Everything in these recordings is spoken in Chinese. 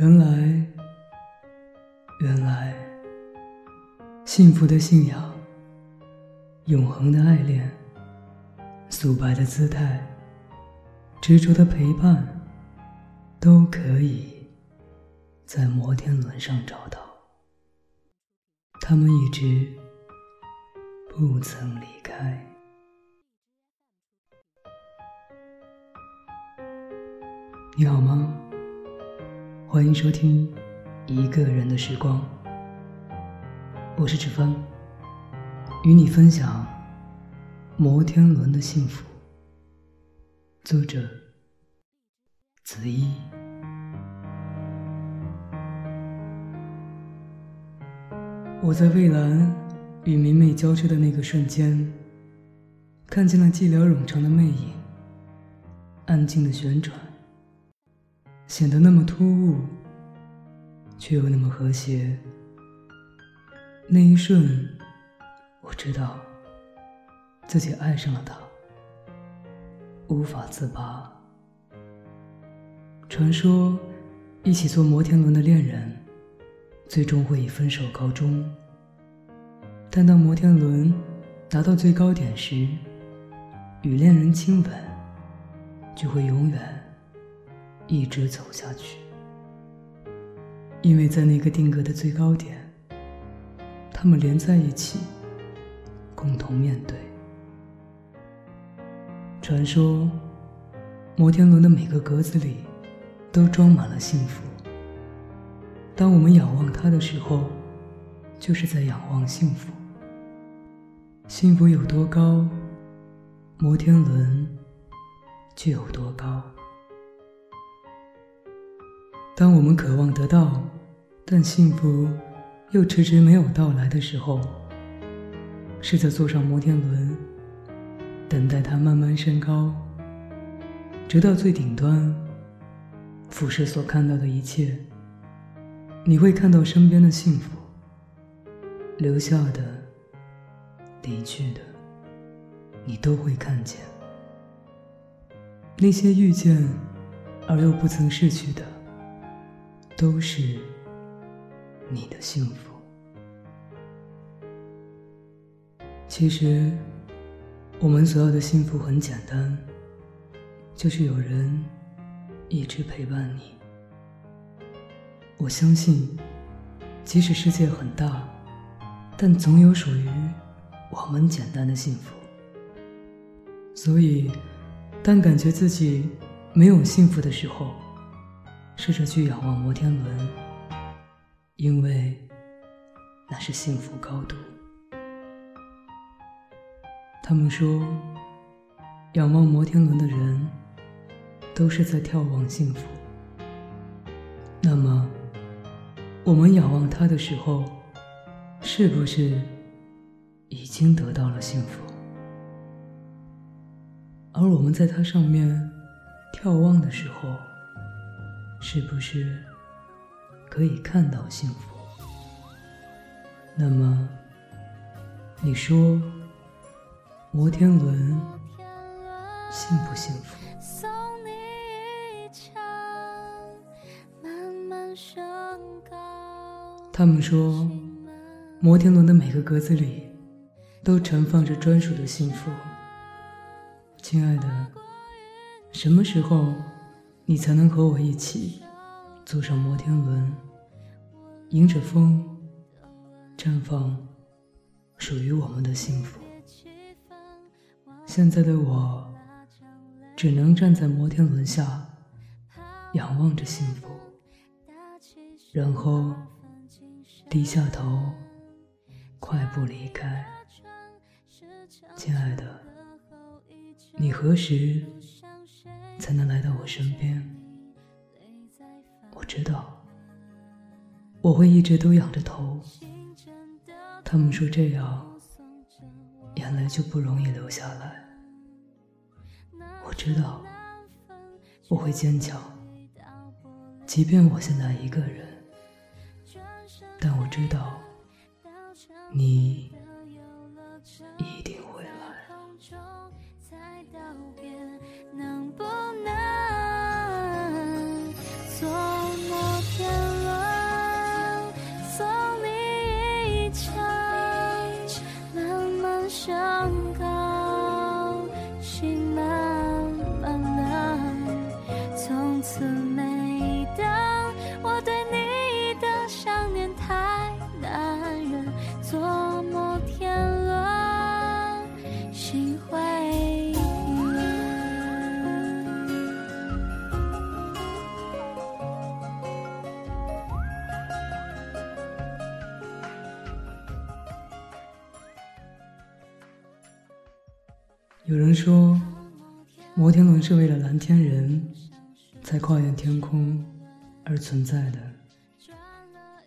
原来，原来，幸福的信仰，永恒的爱恋，素白的姿态，执着的陪伴，都可以在摩天轮上找到。他们一直不曾离开。你好吗？欢迎收听《一个人的时光》，我是芷芬，与你分享摩天轮的幸福。作者：子一。我在蔚蓝与明媚交织的那个瞬间，看见了寂寥冗长的魅影，安静的旋转。显得那么突兀，却又那么和谐。那一瞬，我知道自己爱上了他，无法自拔。传说，一起坐摩天轮的恋人，最终会以分手告终。但当摩天轮达到最高点时，与恋人亲吻，就会永远。一直走下去，因为在那个定格的最高点，他们连在一起，共同面对。传说，摩天轮的每个格子里，都装满了幸福。当我们仰望它的时候，就是在仰望幸福。幸福有多高，摩天轮就有多高。当我们渴望得到，但幸福又迟迟没有到来的时候，试着坐上摩天轮，等待它慢慢升高，直到最顶端，俯视所看到的一切，你会看到身边的幸福，留下的、离去的，你都会看见那些遇见而又不曾逝去的。都是你的幸福。其实，我们所要的幸福很简单，就是有人一直陪伴你。我相信，即使世界很大，但总有属于我们简单的幸福。所以，当感觉自己没有幸福的时候，试着去仰望摩天轮，因为那是幸福高度。他们说，仰望摩天轮的人都是在眺望幸福。那么，我们仰望它的时候，是不是已经得到了幸福？而我们在它上面眺望的时候，是不是可以看到幸福？那么，你说摩天轮幸不幸福？他们说，摩天轮的每个格子里都盛放着专属的幸福。亲爱的，什么时候？你才能和我一起坐上摩天轮，迎着风绽放属于我们的幸福。现在的我只能站在摩天轮下，仰望着幸福，然后低下头，快步离开。亲爱的，你何时？才能来到我身边。我知道，我会一直都仰着头。他们说这样，眼泪就不容易流下来。我知道，我会坚强，即便我现在一个人。但我知道，你来。有人说，摩天轮是为了蓝天人才跨越天空而存在的。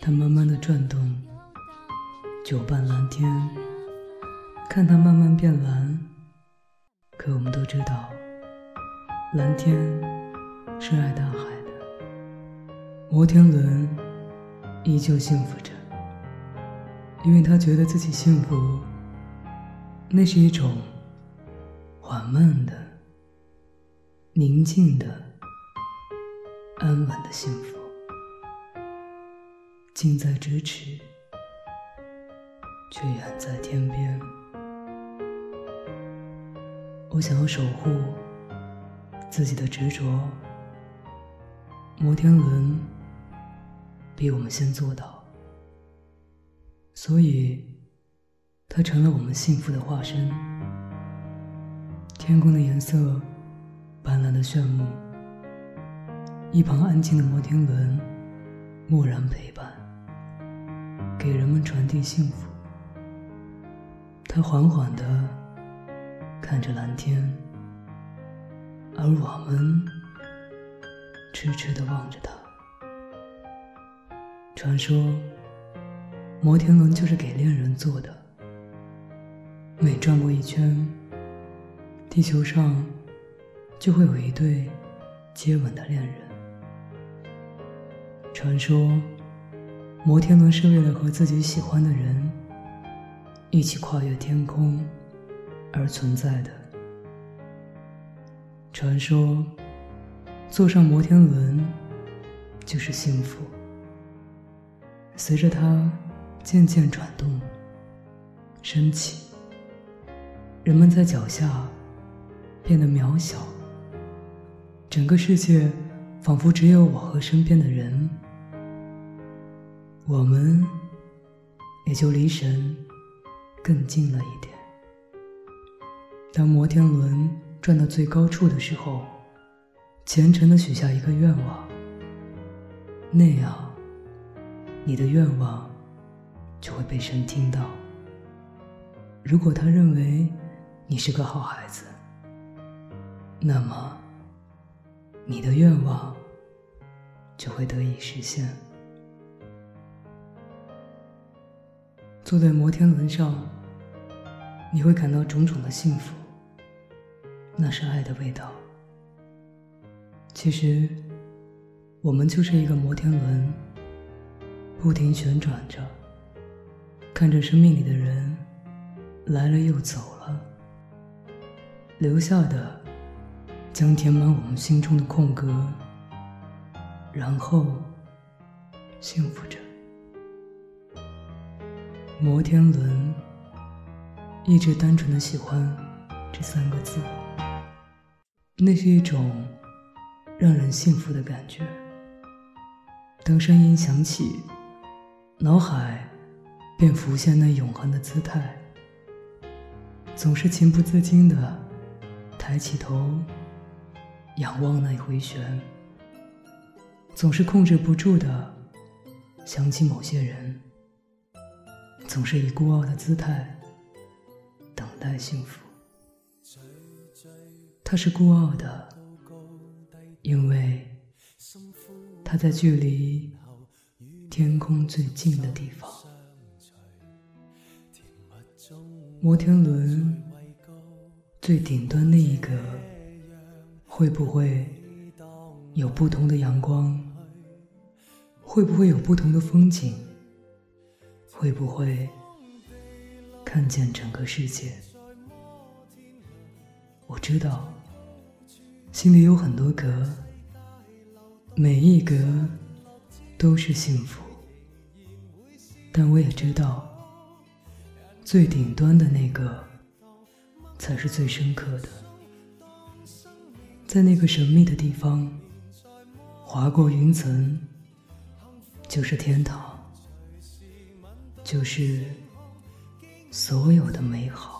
它慢慢的转动，久伴蓝天，看它慢慢变蓝。可我们都知道，蓝天是爱大海的，摩天轮依旧幸福着，因为他觉得自己幸福，那是一种缓慢的、宁静的、安稳的幸福。近在咫尺，却远在天边。我想要守护自己的执着。摩天轮比我们先做到，所以它成了我们幸福的化身。天空的颜色斑斓的炫目，一旁安静的摩天轮默然陪伴。给人们传递幸福。他缓缓地看着蓝天，而我们痴痴地望着他。传说，摩天轮就是给恋人坐的。每转过一圈，地球上就会有一对接吻的恋人。传说。摩天轮是为了和自己喜欢的人一起跨越天空而存在的。传说，坐上摩天轮就是幸福。随着它渐渐转动、升起，人们在脚下变得渺小，整个世界仿佛只有我和身边的人。我们也就离神更近了一点。当摩天轮转到最高处的时候，虔诚的许下一个愿望，那样你的愿望就会被神听到。如果他认为你是个好孩子，那么你的愿望就会得以实现。坐在摩天轮上，你会感到种种的幸福，那是爱的味道。其实，我们就是一个摩天轮，不停旋转着，看着生命里的人来了又走了，留下的将填满我们心中的空格，然后幸福着。摩天轮，一直单纯的喜欢这三个字，那是一种让人幸福的感觉。当声音响起，脑海便浮现那永恒的姿态，总是情不自禁的抬起头，仰望那回旋，总是控制不住的想起某些人。总是以孤傲的姿态等待幸福。他是孤傲的，因为他在距离天空最近的地方。摩天轮最顶端那一个，会不会有不同的阳光？会不会有不同的风景？会不会看见整个世界？我知道，心里有很多格，每一格都是幸福。但我也知道，最顶端的那个才是最深刻的。在那个神秘的地方，划过云层，就是天堂。就是所有的美好。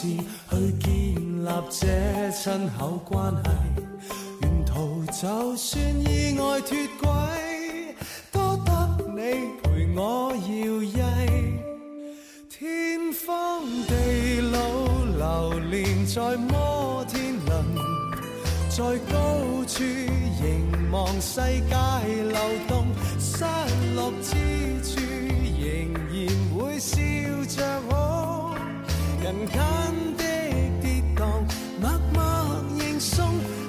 去建立这亲口关系。沿途就算意外脱轨，多得你陪我摇曳。天荒地老，流连在摩天轮。在高處凝望世界流動，失落之處仍然會笑着。人间的跌宕，默默认送。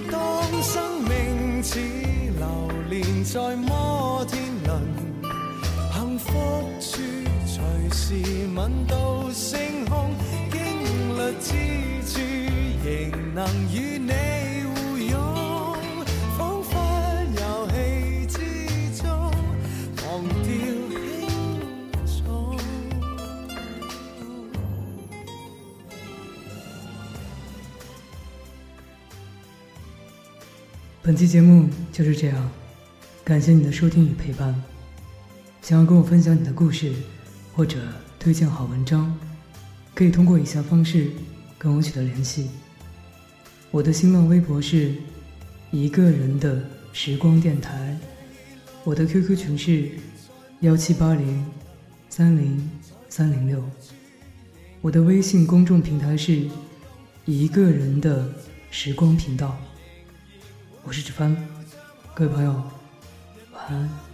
当生命似流连在摩天轮，幸福处随时吻到星空，经历之处仍能与你本期节目就是这样，感谢你的收听与陪伴。想要跟我分享你的故事，或者推荐好文章，可以通过以下方式跟我取得联系。我的新浪微博是一个人的时光电台，我的 QQ 群是幺七八零三零三零六，我的微信公众平台是一个人的时光频道。我是志帆，各位朋友，晚安。